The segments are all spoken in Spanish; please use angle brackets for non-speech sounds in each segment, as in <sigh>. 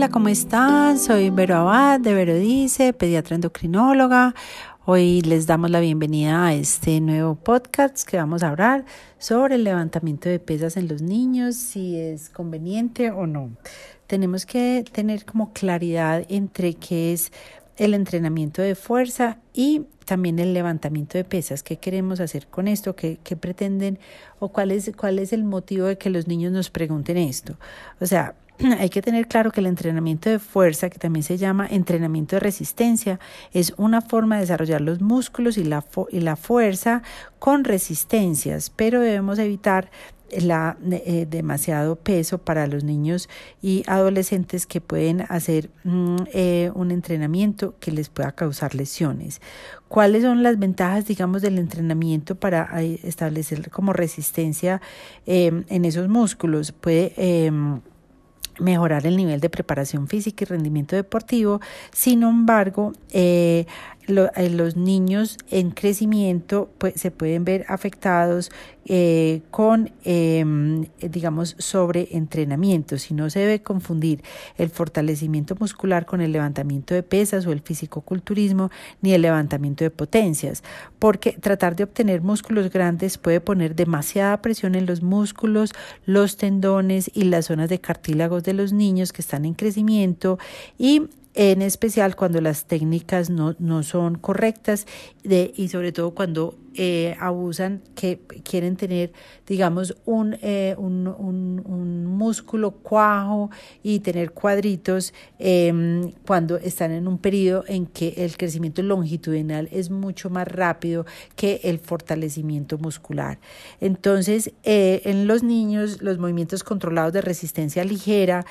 Hola, ¿cómo están? Soy Vero Abad de Vero Dice, pediatra endocrinóloga. Hoy les damos la bienvenida a este nuevo podcast que vamos a hablar sobre el levantamiento de pesas en los niños, si es conveniente o no. Tenemos que tener como claridad entre qué es el entrenamiento de fuerza y también el levantamiento de pesas. ¿Qué queremos hacer con esto? ¿Qué, qué pretenden? ¿O cuál es, cuál es el motivo de que los niños nos pregunten esto? O sea, <clears throat> hay que tener claro que el entrenamiento de fuerza, que también se llama entrenamiento de resistencia, es una forma de desarrollar los músculos y la, y la fuerza con resistencias, pero debemos evitar la, eh, demasiado peso para los niños y adolescentes que pueden hacer mm, eh, un entrenamiento que les pueda causar lesiones. ¿Cuáles son las ventajas, digamos, del entrenamiento para eh, establecer como resistencia en esos músculos? Puede em, mejorar el nivel de preparación física y rendimiento deportivo. Sin embargo, eh, eh, los niños en crecimiento pues, se pueden ver afectados eh, con, em, digamos, sobreentrenamiento. Si no se debe confundir el fortalecimiento muscular con el levantamiento de pesas o el fisicoculturismo ni el levantamiento de potencias, porque tratar de obtener músculos grandes puede poner demasiada presión en los músculos, los tendones y las zonas de cartílagos de los niños que están en crecimiento y en especial cuando las técnicas no, no son correctas de, y sobre todo cuando eh, abusan, que quieren tener, digamos, un, eh, un, un, un, músculo cuajo y tener cuadritos em, cuando están en un periodo en que el crecimiento longitudinal es mucho más rápido que el fortalecimiento muscular. Entonces, eh, en los niños, los movimientos controlados de resistencia ligera,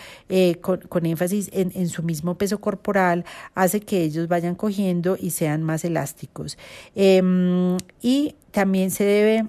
con, con, énfasis en, en su mismo peso corporal, hace que ellos vayan cogiendo y sean más elásticos. Em, y también se debe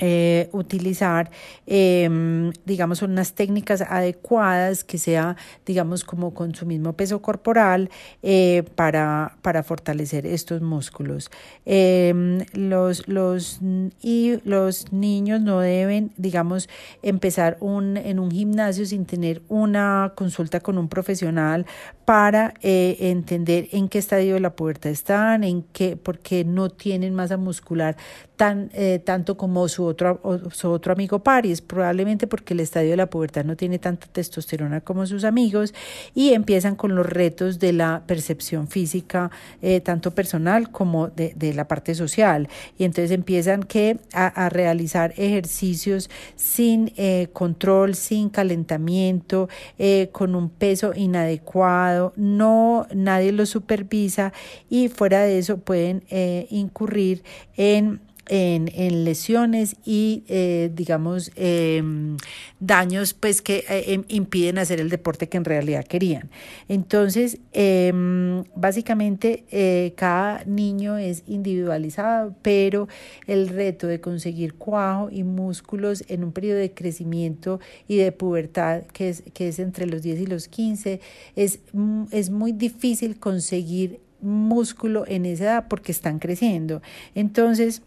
eh, utilizar, em, digamos, unas técnicas adecuadas que sea, digamos, como con su mismo peso corporal eh, para, para fortalecer estos músculos. Em, los, los, y los niños no deben, digamos, empezar un, en un gimnasio sin tener una consulta con un profesional para eh, entender en qué estadio de la pubertad están, en qué, porque no tienen masa muscular tan, tanto como su otro, su otro amigo Paris, probablemente porque el estadio de la pubertad no tiene tanta testosterona como sus amigos y empiezan con los retos de la percepción física, eh, tanto personal como de, la parte social. Y entonces empiezan que a, realizar ejercicios sin eh, control, sin calentamiento, eh, con un peso inadecuado, no nadie los supervisa y fuera de eso pueden incurrir en en, en lesiones y, eh, digamos, em, daños pues que eh, em, impiden hacer el deporte que en realidad querían. Entonces, em, básicamente, eh, cada niño es individualizado, pero el reto de conseguir cuajo y músculos en un periodo de crecimiento y de pubertad, que es, que es entre los 10 y los 15, es, mm, es muy difícil conseguir músculo en esa edad porque están creciendo. Entonces,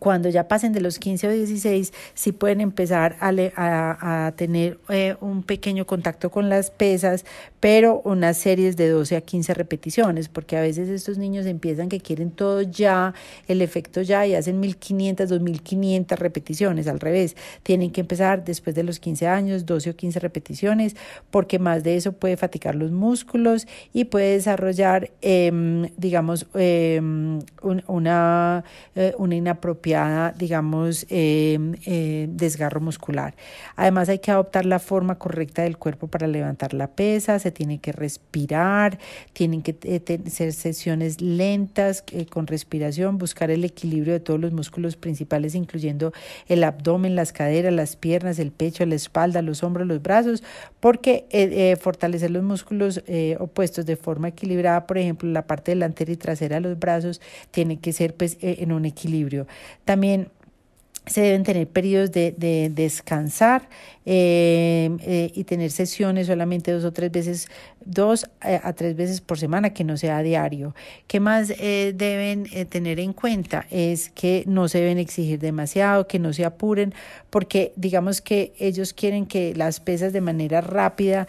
cuando ya pasen de los 15 o 16, sí pueden empezar a, a, a tener eh, un pequeño contacto con las pesas, pero unas series de 12 a 15 repeticiones, porque a veces estos niños empiezan que quieren todo ya, el efecto ya, y hacen 1500, 2500 repeticiones, al revés, tienen que empezar después de los 15 años, 12 o 15 repeticiones, porque más de eso puede fatigar los músculos y puede desarrollar, eh, digamos, eh, una, una inapropiación digamos, em, eh, desgarro muscular. Además hay que adoptar la forma correcta del cuerpo para levantar la pesa, se tiene que respirar, tienen que eh, ser sesiones lentas eh, con respiración, buscar el equilibrio de todos los músculos principales, incluyendo el abdomen, las caderas, las piernas, el pecho, la espalda, los hombros, los brazos, porque fortalecer los músculos opuestos de forma equilibrada, por ejemplo, la parte delantera y trasera de los brazos, tiene que ser pues en un equilibrio. También se deben tener periodos de, de descansar eh, eh, y tener sesiones solamente dos o tres veces dos eh, a tres veces por semana, que no sea diario. ¿Qué más eh, deben eh, tener en cuenta? Es que no se deben exigir demasiado, que no se apuren, porque digamos que ellos quieren que las pesas de manera rápida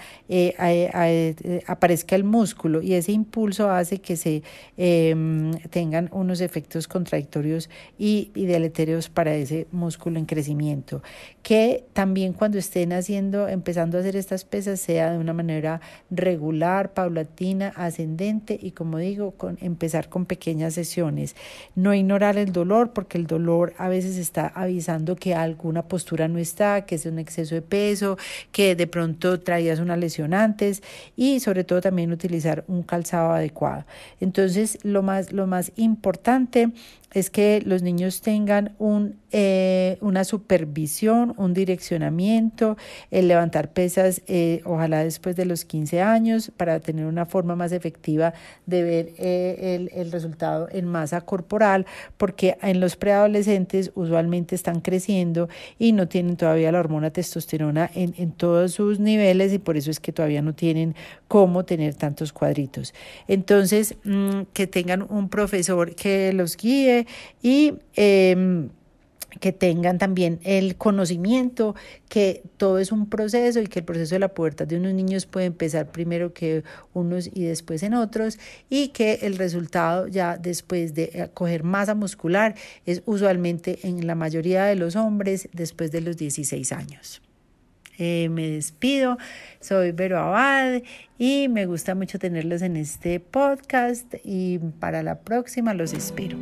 aparezca el músculo y ese impulso hace que se em, tengan unos efectos contradictorios y, y deleterios para ese músculo en crecimiento. Que también cuando estén haciendo, empezando a hacer estas pesas, sea de una manera regular, paulatina, ascendente y como digo, empezar con pequeñas sesiones. No ignorar el dolor porque el dolor a veces está avisando que alguna postura no está, que es un exceso de peso, que de pronto traías una lesión antes y sobre todo también utilizar un calzado adecuado. Entonces, lo más, lo más importante es que los niños tengan un, eh, una supervisión, un direccionamiento, el levantar pesas, eh, ojalá después de los 15 años, para tener una forma más efectiva de ver eh, el, el, resultado en masa corporal, porque en los preadolescentes usualmente están creciendo y no tienen todavía la hormona testosterona en, en todos sus niveles y por eso es que todavía no tienen cómo tener tantos cuadritos. Entonces, mm, que tengan un profesor que los guíe y em, que tengan también el conocimiento que todo es un proceso y que el proceso de la pubertad de unos niños puede empezar primero que unos y después en otros y que el resultado ya después de coger masa muscular es usualmente en la mayoría de los hombres después de los 16 años. Eh, me despido, soy Vero Abad y me gusta mucho tenerlos en este podcast y para la próxima los espero.